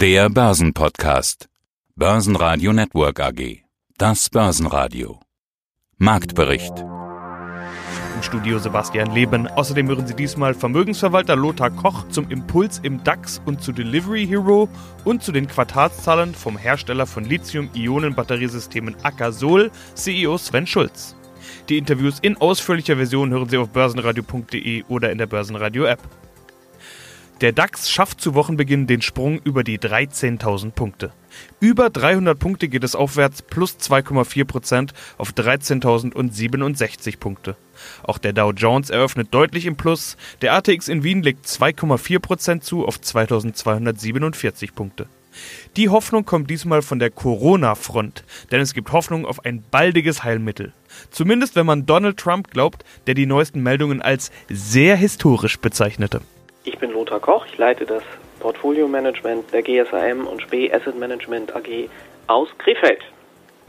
Der Börsenpodcast. Börsenradio Network AG. Das Börsenradio. Marktbericht. Im Studio Sebastian Leben. Außerdem hören Sie diesmal Vermögensverwalter Lothar Koch zum Impuls im DAX und zu Delivery Hero und zu den Quartalszahlen vom Hersteller von Lithium-Ionen-Batteriesystemen Akasol, CEO Sven Schulz. Die Interviews in ausführlicher Version hören Sie auf börsenradio.de oder in der Börsenradio-App. Der DAX schafft zu Wochenbeginn den Sprung über die 13.000 Punkte. Über 300 Punkte geht es aufwärts, plus 2,4% auf 13.067 Punkte. Auch der Dow Jones eröffnet deutlich im Plus. Der ATX in Wien legt 2,4% zu auf 2.247 Punkte. Die Hoffnung kommt diesmal von der Corona-Front, denn es gibt Hoffnung auf ein baldiges Heilmittel. Zumindest wenn man Donald Trump glaubt, der die neuesten Meldungen als sehr historisch bezeichnete. Ich bin Lothar Koch, ich leite das Portfolio-Management der GSAM und SPE Asset Management AG aus Krefeld.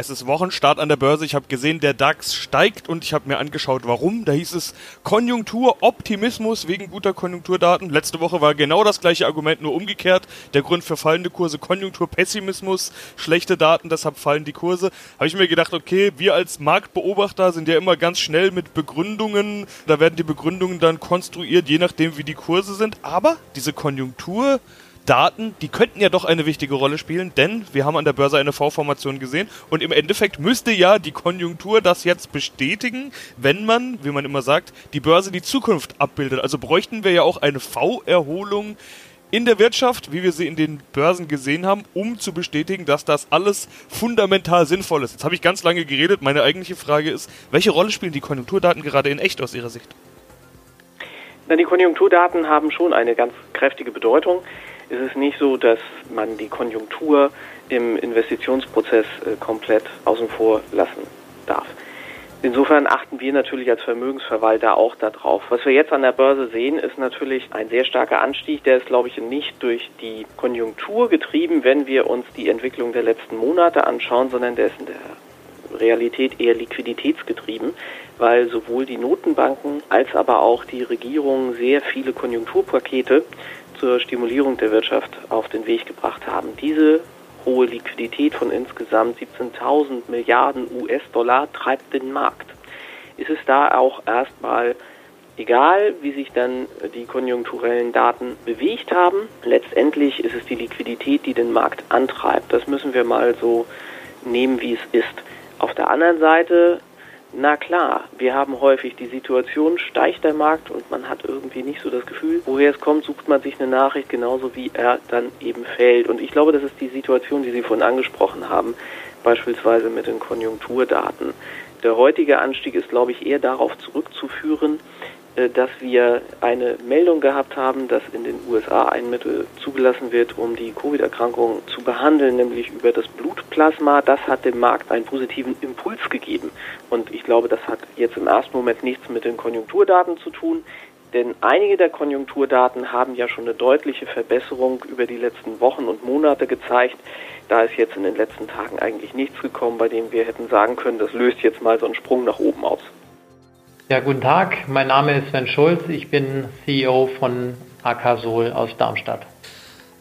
Es ist Wochenstart an der Börse. Ich habe gesehen, der DAX steigt und ich habe mir angeschaut, warum. Da hieß es Konjunktur, Optimismus wegen guter Konjunkturdaten. Letzte Woche war genau das gleiche Argument, nur umgekehrt. Der Grund für fallende Kurse, Konjunktur, Pessimismus, schlechte Daten, deshalb fallen die Kurse. Habe ich mir gedacht, okay, wir als Marktbeobachter sind ja immer ganz schnell mit Begründungen. Da werden die Begründungen dann konstruiert, je nachdem, wie die Kurse sind. Aber diese Konjunktur, Daten, die könnten ja doch eine wichtige Rolle spielen, denn wir haben an der Börse eine V-Formation gesehen und im Endeffekt müsste ja die Konjunktur das jetzt bestätigen, wenn man, wie man immer sagt, die Börse die Zukunft abbildet. Also bräuchten wir ja auch eine V-Erholung in der Wirtschaft, wie wir sie in den Börsen gesehen haben, um zu bestätigen, dass das alles fundamental sinnvoll ist. Jetzt habe ich ganz lange geredet. Meine eigentliche Frage ist, welche Rolle spielen die Konjunkturdaten gerade in echt aus Ihrer Sicht? Na, die Konjunkturdaten haben schon eine ganz kräftige Bedeutung ist es nicht so, dass man die Konjunktur im Investitionsprozess äh, komplett außen vor lassen darf. Insofern achten wir natürlich als Vermögensverwalter auch darauf. Was wir jetzt an der Börse sehen, ist natürlich ein sehr starker Anstieg. Der ist, glaube ich, nicht durch die Konjunktur getrieben, wenn wir uns die Entwicklung der letzten Monate anschauen, sondern der ist in der Realität eher liquiditätsgetrieben, weil sowohl die Notenbanken als aber auch die Regierungen sehr viele Konjunkturpakete zur Stimulierung der Wirtschaft auf den Weg gebracht haben. Diese hohe Liquidität von insgesamt 17.000 Milliarden US-Dollar treibt den Markt. Ist es da auch erstmal egal, wie sich dann die konjunkturellen Daten bewegt haben? Letztendlich ist es die Liquidität, die den Markt antreibt. Das müssen wir mal so nehmen, wie es ist. Auf der anderen Seite na klar, wir haben häufig die Situation, steigt der Markt und man hat irgendwie nicht so das Gefühl, woher es kommt, sucht man sich eine Nachricht genauso wie er dann eben fällt. Und ich glaube, das ist die Situation, die Sie vorhin angesprochen haben, beispielsweise mit den Konjunkturdaten. Der heutige Anstieg ist, glaube ich, eher darauf zurückzuführen, dass wir eine Meldung gehabt haben, dass in den USA ein Mittel zugelassen wird, um die Covid-Erkrankung zu behandeln, nämlich über das Blutplasma. Das hat dem Markt einen positiven Impuls gegeben. Und ich glaube, das hat jetzt im ersten Moment nichts mit den Konjunkturdaten zu tun. Denn einige der Konjunkturdaten haben ja schon eine deutliche Verbesserung über die letzten Wochen und Monate gezeigt. Da ist jetzt in den letzten Tagen eigentlich nichts gekommen, bei dem wir hätten sagen können, das löst jetzt mal so einen Sprung nach oben aus. Ja, guten Tag. Mein Name ist Sven Schulz. Ich bin CEO von Akasol aus Darmstadt.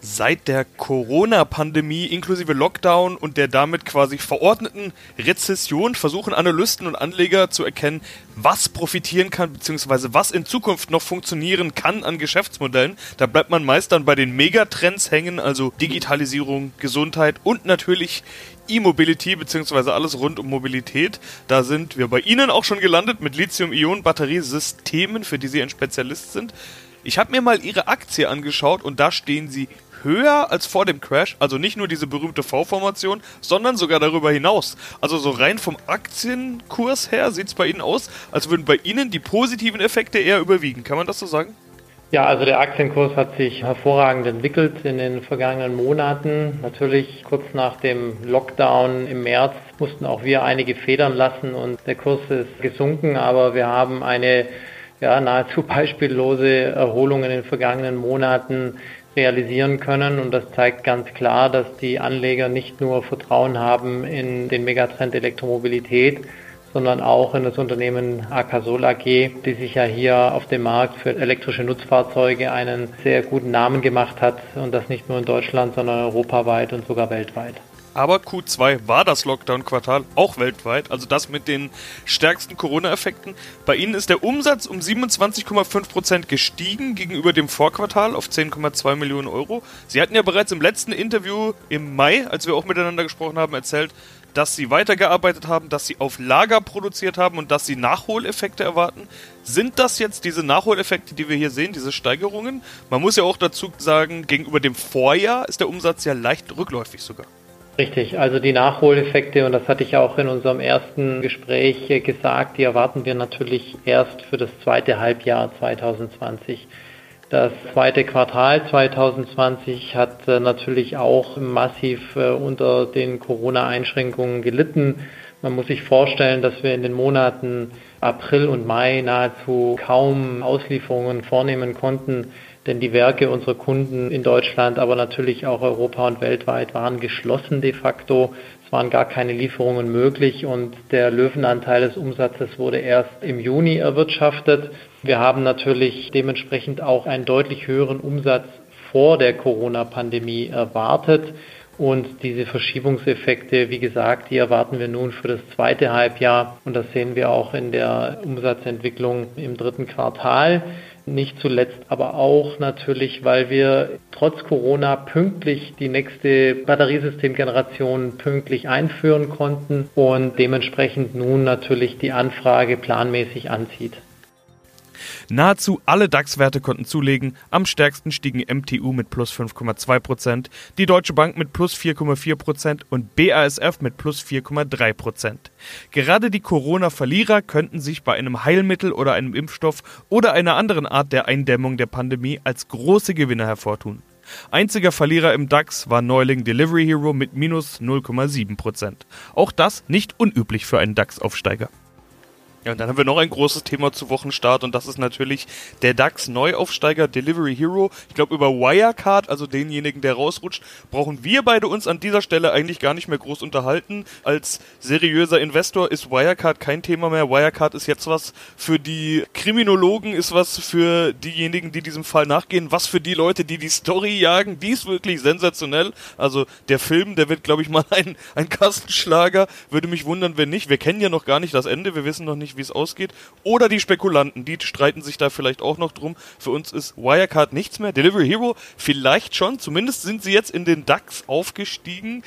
Seit der Corona-Pandemie inklusive Lockdown und der damit quasi verordneten Rezession versuchen Analysten und Anleger zu erkennen, was profitieren kann, beziehungsweise was in Zukunft noch funktionieren kann an Geschäftsmodellen. Da bleibt man meist dann bei den Megatrends hängen, also Digitalisierung, Gesundheit und natürlich E-Mobility beziehungsweise alles rund um Mobilität. Da sind wir bei Ihnen auch schon gelandet mit Lithium-Ionen-Batteriesystemen, für die Sie ein Spezialist sind. Ich habe mir mal Ihre Aktie angeschaut und da stehen Sie höher als vor dem Crash. Also nicht nur diese berühmte V-Formation, sondern sogar darüber hinaus. Also so rein vom Aktienkurs her sieht es bei Ihnen aus, als würden bei Ihnen die positiven Effekte eher überwiegen. Kann man das so sagen? Ja, also der Aktienkurs hat sich hervorragend entwickelt in den vergangenen Monaten. Natürlich kurz nach dem Lockdown im März mussten auch wir einige Federn lassen und der Kurs ist gesunken, aber wir haben eine ja, nahezu beispiellose Erholung in den vergangenen Monaten realisieren können und das zeigt ganz klar, dass die Anleger nicht nur Vertrauen haben in den Megatrend Elektromobilität, sondern auch in das Unternehmen Akasol AG, die sich ja hier auf dem Markt für elektrische Nutzfahrzeuge einen sehr guten Namen gemacht hat und das nicht nur in Deutschland, sondern europaweit und sogar weltweit. Aber Q2 war das Lockdown-Quartal auch weltweit, also das mit den stärksten Corona-Effekten. Bei Ihnen ist der Umsatz um 27,5% gestiegen gegenüber dem Vorquartal auf 10,2 Millionen Euro. Sie hatten ja bereits im letzten Interview im Mai, als wir auch miteinander gesprochen haben, erzählt, dass Sie weitergearbeitet haben, dass Sie auf Lager produziert haben und dass Sie Nachholeffekte erwarten. Sind das jetzt diese Nachholeffekte, die wir hier sehen, diese Steigerungen? Man muss ja auch dazu sagen, gegenüber dem Vorjahr ist der Umsatz ja leicht rückläufig sogar. Richtig, also die Nachholeffekte, und das hatte ich auch in unserem ersten Gespräch gesagt, die erwarten wir natürlich erst für das zweite Halbjahr 2020. Das zweite Quartal 2020 hat äh, natürlich auch massiv äh, unter den Corona-Einschränkungen gelitten. Man muss sich vorstellen, dass wir in den Monaten April und Mai nahezu kaum Auslieferungen vornehmen konnten denn die Werke unserer Kunden in Deutschland, aber natürlich auch Europa und weltweit waren geschlossen de facto. Es waren gar keine Lieferungen möglich und der Löwenanteil des Umsatzes wurde erst im Juni erwirtschaftet. Wir haben natürlich dementsprechend auch einen deutlich höheren Umsatz vor der Corona-Pandemie erwartet. Und diese Verschiebungseffekte, wie gesagt, die erwarten wir nun für das zweite Halbjahr. Und das sehen wir auch in der Umsatzentwicklung im dritten Quartal. Nicht zuletzt aber auch natürlich, weil wir trotz Corona pünktlich die nächste Batteriesystemgeneration pünktlich einführen konnten und dementsprechend nun natürlich die Anfrage planmäßig anzieht. Nahezu alle DAX-Werte konnten zulegen. Am stärksten stiegen MTU mit plus 5,2%, die Deutsche Bank mit plus 4,4% und BASF mit plus 4,3%. Gerade die Corona-Verlierer könnten sich bei einem Heilmittel oder einem Impfstoff oder einer anderen Art der Eindämmung der Pandemie als große Gewinner hervortun. Einziger Verlierer im DAX war Neuling Delivery Hero mit minus 0,7%. Auch das nicht unüblich für einen DAX-Aufsteiger. Ja, und dann haben wir noch ein großes Thema zu Wochenstart und das ist natürlich der DAX Neuaufsteiger Delivery Hero. Ich glaube, über Wirecard, also denjenigen, der rausrutscht, brauchen wir beide uns an dieser Stelle eigentlich gar nicht mehr groß unterhalten. Als seriöser Investor ist Wirecard kein Thema mehr. Wirecard ist jetzt was für die Kriminologen, ist was für diejenigen, die diesem Fall nachgehen, was für die Leute, die die Story jagen. Die ist wirklich sensationell. Also der Film, der wird, glaube ich, mal ein, ein Kastenschlager. Würde mich wundern, wenn nicht. Wir kennen ja noch gar nicht das Ende. Wir wissen noch nicht, nicht, wie es ausgeht. Oder die Spekulanten, die streiten sich da vielleicht auch noch drum. Für uns ist Wirecard nichts mehr. Delivery Hero vielleicht schon. Zumindest sind sie jetzt in den DAX aufgestiegen.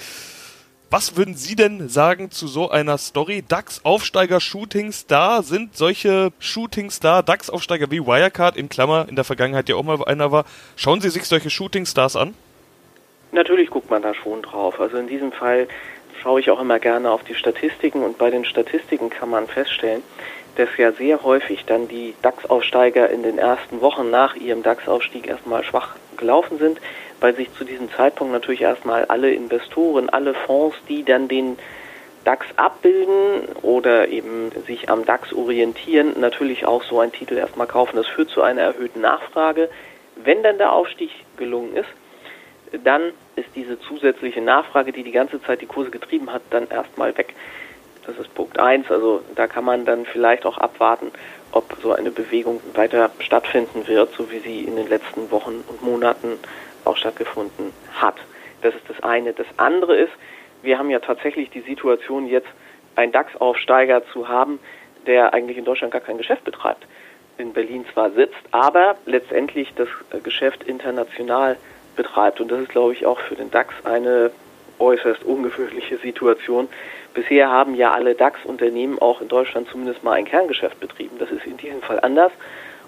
Was würden Sie denn sagen zu so einer Story? DAX-Aufsteiger, Shooting-Star, sind solche Shooting-Star, DAX-Aufsteiger wie Wirecard, in Klammer, in der Vergangenheit ja auch mal einer war. Schauen Sie sich solche Shooting-Stars an? Natürlich guckt man da schon drauf. Also in diesem Fall schaue ich auch immer gerne auf die Statistiken und bei den Statistiken kann man feststellen, dass ja sehr häufig dann die DAX-Aufsteiger in den ersten Wochen nach ihrem DAX-Aufstieg erstmal schwach gelaufen sind, weil sich zu diesem Zeitpunkt natürlich erstmal alle Investoren, alle Fonds, die dann den DAX abbilden oder eben sich am DAX orientieren, natürlich auch so einen Titel erstmal kaufen. Das führt zu einer erhöhten Nachfrage. Wenn dann der Aufstieg gelungen ist, dann ist diese zusätzliche Nachfrage, die die ganze Zeit die Kurse getrieben hat, dann erstmal weg. Das ist Punkt 1. Also da kann man dann vielleicht auch abwarten, ob so eine Bewegung weiter stattfinden wird, so wie sie in den letzten Wochen und Monaten auch stattgefunden hat. Das ist das eine. Das andere ist, wir haben ja tatsächlich die Situation jetzt, einen DAX-Aufsteiger zu haben, der eigentlich in Deutschland gar kein Geschäft betreibt. In Berlin zwar sitzt, aber letztendlich das Geschäft international betreibt. Und das ist, glaube ich, auch für den DAX eine äußerst ungewöhnliche Situation. Bisher haben ja alle DAX-Unternehmen auch in Deutschland zumindest mal ein Kerngeschäft betrieben. Das ist in diesem Fall anders.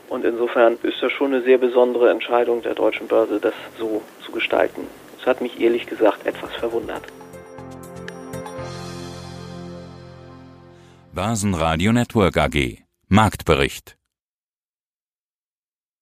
Und insofern ist das schon eine sehr besondere Entscheidung der deutschen Börse, das so zu gestalten. Das hat mich ehrlich gesagt etwas verwundert. Börsenradio Network AG Marktbericht